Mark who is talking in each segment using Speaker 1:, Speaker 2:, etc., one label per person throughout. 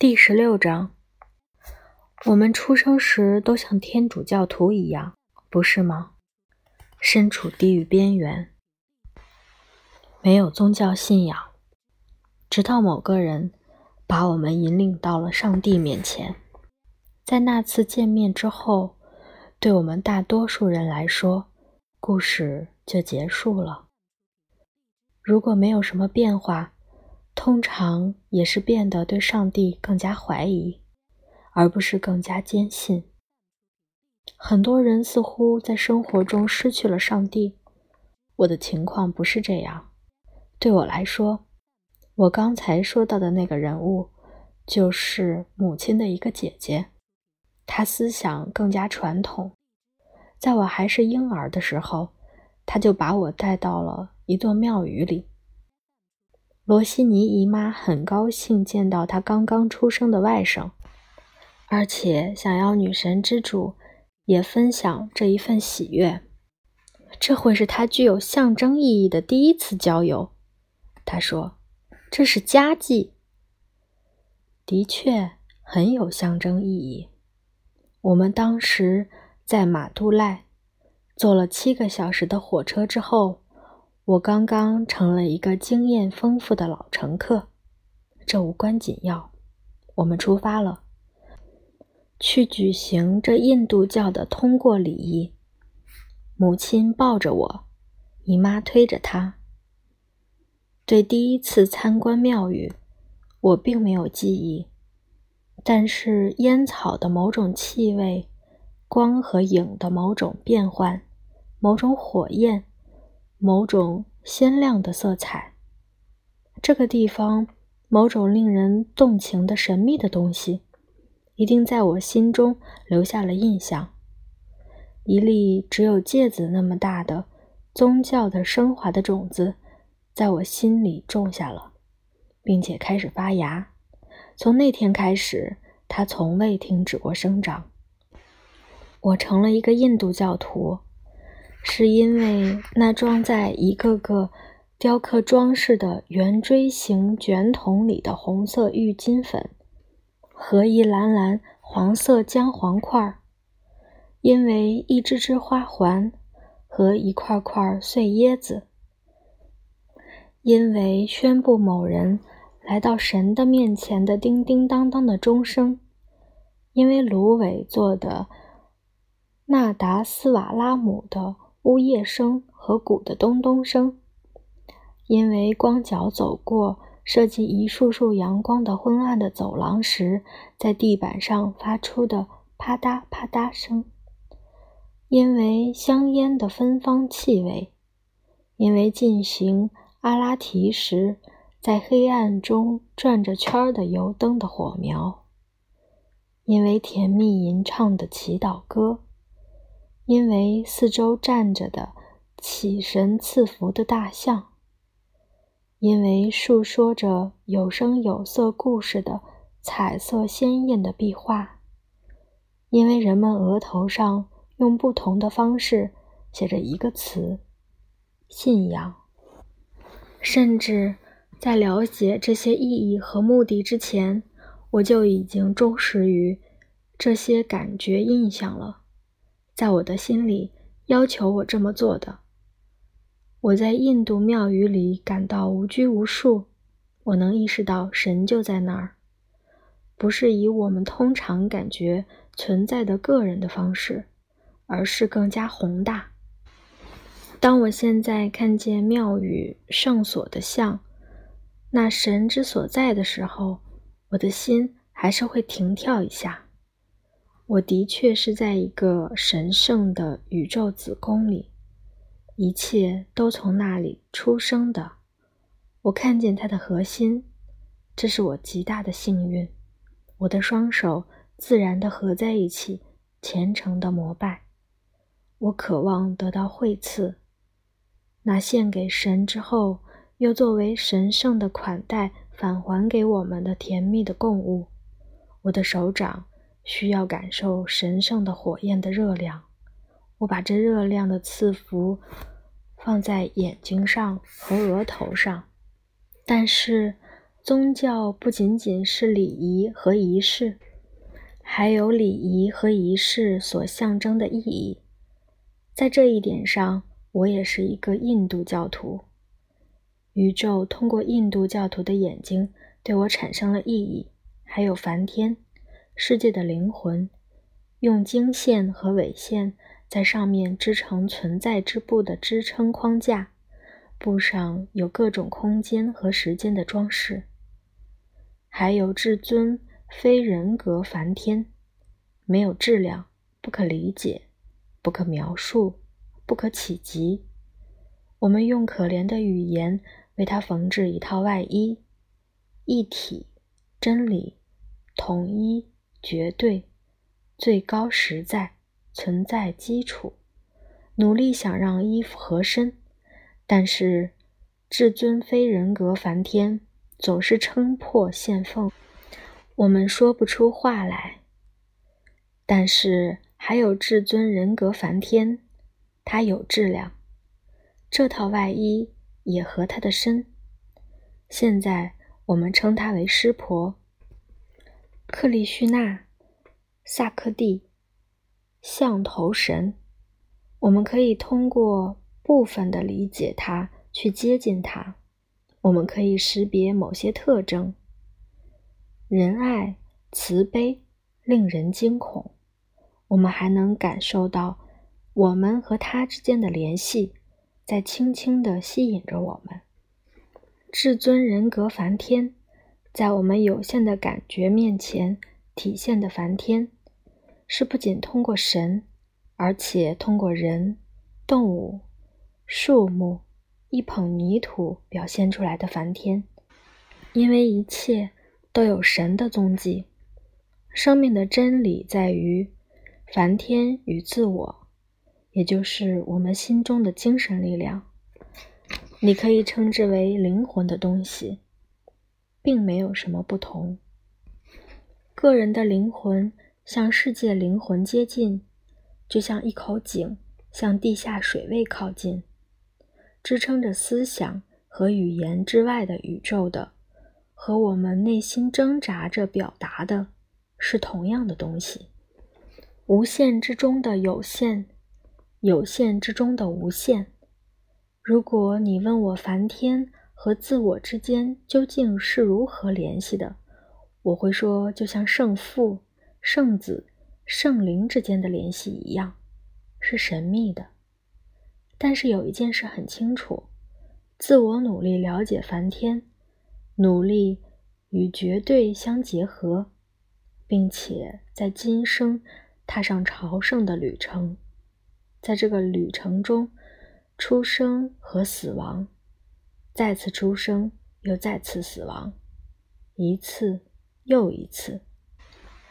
Speaker 1: 第十六章，我们出生时都像天主教徒一样，不是吗？身处地狱边缘，没有宗教信仰，直到某个人把我们引领到了上帝面前。在那次见面之后，对我们大多数人来说，故事就结束了。如果没有什么变化，通常也是变得对上帝更加怀疑，而不是更加坚信。很多人似乎在生活中失去了上帝。我的情况不是这样。对我来说，我刚才说到的那个人物，就是母亲的一个姐姐。她思想更加传统。在我还是婴儿的时候，她就把我带到了一座庙宇里。罗西尼姨妈很高兴见到她刚刚出生的外甥，而且想要女神之主也分享这一份喜悦。这会是她具有象征意义的第一次郊游。她说：“这是佳绩。”的确很有象征意义。我们当时在马杜赖坐了七个小时的火车之后。我刚刚成了一个经验丰富的老乘客，这无关紧要。我们出发了，去举行这印度教的通过礼仪。母亲抱着我，姨妈推着她。对第一次参观庙宇，我并没有记忆，但是烟草的某种气味，光和影的某种变换，某种火焰。某种鲜亮的色彩，这个地方某种令人动情的神秘的东西，一定在我心中留下了印象。一粒只有芥子那么大的宗教的升华的种子，在我心里种下了，并且开始发芽。从那天开始，它从未停止过生长。我成了一个印度教徒。是因为那装在一个个雕刻装饰的圆锥形卷筒里的红色郁金粉和一篮篮黄色姜黄块，因为一只只花环和一块块碎椰子，因为宣布某人来到神的面前的叮叮当当的钟声，因为芦苇做的纳达斯瓦拉姆的。呜咽声和鼓的咚咚声，因为光脚走过射进一束束阳光的昏暗的走廊时，在地板上发出的啪嗒啪嗒声，因为香烟的芬芳气味，因为进行阿拉提时在黑暗中转着圈儿的油灯的火苗，因为甜蜜吟唱的祈祷歌。因为四周站着的起神赐福的大象，因为述说着有声有色故事的彩色鲜艳的壁画，因为人们额头上用不同的方式写着一个词——信仰。甚至在了解这些意义和目的之前，我就已经忠实于这些感觉印象了。在我的心里，要求我这么做的。我在印度庙宇里感到无拘无束，我能意识到神就在那儿，不是以我们通常感觉存在的个人的方式，而是更加宏大。当我现在看见庙宇圣所的像，那神之所在的时候，我的心还是会停跳一下。我的确是在一个神圣的宇宙子宫里，一切都从那里出生的。我看见它的核心，这是我极大的幸运。我的双手自然地合在一起，虔诚的膜拜。我渴望得到惠赐，那献给神之后，又作为神圣的款待返还给我们的甜蜜的供物。我的手掌。需要感受神圣的火焰的热量，我把这热量的赐福放在眼睛上和额头上，但是宗教不仅仅是礼仪和仪式，还有礼仪和仪式所象征的意义。在这一点上，我也是一个印度教徒。宇宙通过印度教徒的眼睛对我产生了意义，还有梵天，世界的灵魂，用经线和纬线在上面织成存在之布的支撑框架，布上有各种空间和时间的装饰，还有至尊非人格梵天，没有质量，不可理解，不可描述，不可企及。我们用可怜的语言。为他缝制一套外衣，一体、真理、统一、绝对、最高实在、存在基础，努力想让衣服合身，但是至尊非人格梵天总是撑破线缝，我们说不出话来。但是还有至尊人格梵天，它有质量，这套外衣。也和他的身。现在我们称他为湿婆、克利须那、萨克蒂、象头神。我们可以通过部分的理解它去接近它。我们可以识别某些特征：仁爱、慈悲，令人惊恐。我们还能感受到我们和他之间的联系。在轻轻地吸引着我们。至尊人格梵天，在我们有限的感觉面前体现的梵天，是不仅通过神，而且通过人、动物、树木、一捧泥土表现出来的梵天。因为一切都有神的踪迹。生命的真理在于梵天与自我。也就是我们心中的精神力量，你可以称之为灵魂的东西，并没有什么不同。个人的灵魂向世界灵魂接近，就像一口井向地下水位靠近。支撑着思想和语言之外的宇宙的，和我们内心挣扎着表达的，是同样的东西。无限之中的有限。有限之中的无限。如果你问我梵天和自我之间究竟是如何联系的，我会说，就像圣父、圣子、圣灵之间的联系一样，是神秘的。但是有一件事很清楚：自我努力了解梵天，努力与绝对相结合，并且在今生踏上朝圣的旅程。在这个旅程中，出生和死亡，再次出生又再次死亡，一次又一次，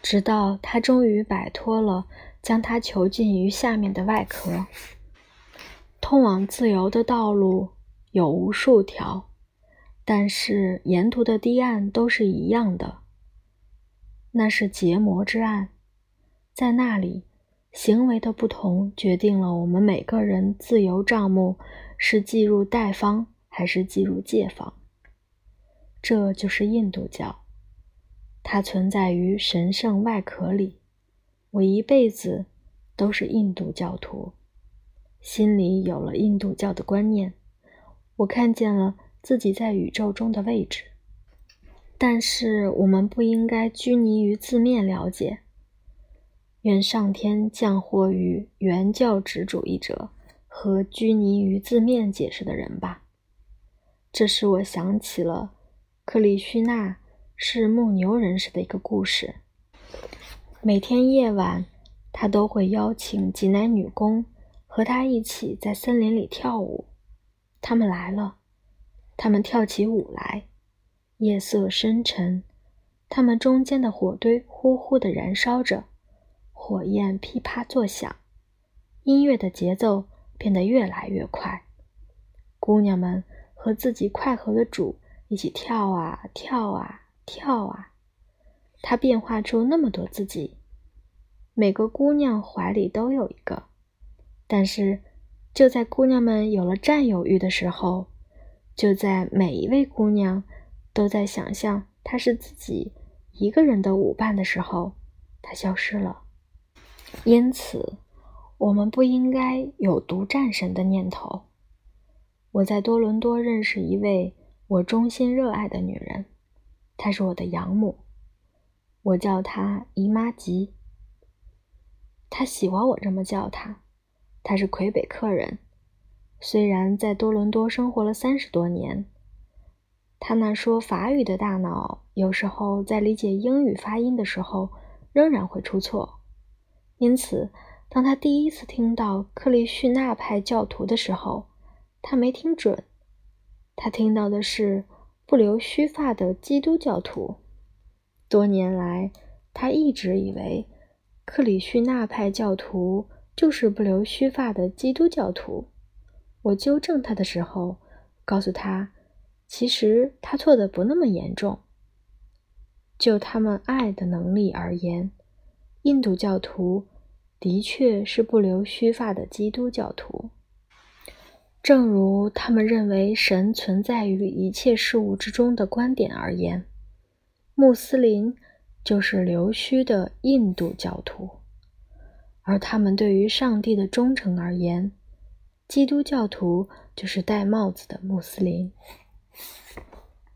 Speaker 1: 直到他终于摆脱了将他囚禁于下面的外壳。通往自由的道路有无数条，但是沿途的堤岸都是一样的，那是结魔之岸，在那里。行为的不同决定了我们每个人自由账目是计入贷方还是进入界方。这就是印度教，它存在于神圣外壳里。我一辈子都是印度教徒，心里有了印度教的观念。我看见了自己在宇宙中的位置，但是我们不应该拘泥于字面了解。愿上天降祸于原教旨主义者和拘泥于字面解释的人吧。这使我想起了克里须那是牧牛人时的一个故事。每天夜晚，他都会邀请几男女工和他一起在森林里跳舞。他们来了，他们跳起舞来。夜色深沉，他们中间的火堆呼呼地燃烧着。火焰噼啪作响，音乐的节奏变得越来越快。姑娘们和自己快活的主一起跳啊跳啊跳啊，它变化出那么多自己。每个姑娘怀里都有一个，但是就在姑娘们有了占有欲的时候，就在每一位姑娘都在想象他是自己一个人的舞伴的时候，他消失了。因此，我们不应该有独占神的念头。我在多伦多认识一位我衷心热爱的女人，她是我的养母，我叫她姨妈吉。她喜欢我这么叫她。她是魁北克人，虽然在多伦多生活了三十多年，她那说法语的大脑有时候在理解英语发音的时候仍然会出错。因此，当她第一次听到克利绪纳派教徒的时候，他没听准，他听到的是不留须发的基督教徒。多年来，他一直以为克里绪纳派教徒。就是不留须发的基督教徒。我纠正他的时候，告诉他，其实他错的不那么严重。就他们爱的能力而言，印度教徒的确是不留须发的基督教徒。正如他们认为神存在于一切事物之中的观点而言，穆斯林就是留须的印度教徒。而他们对于上帝的忠诚而言，基督教徒就是戴帽子的穆斯林。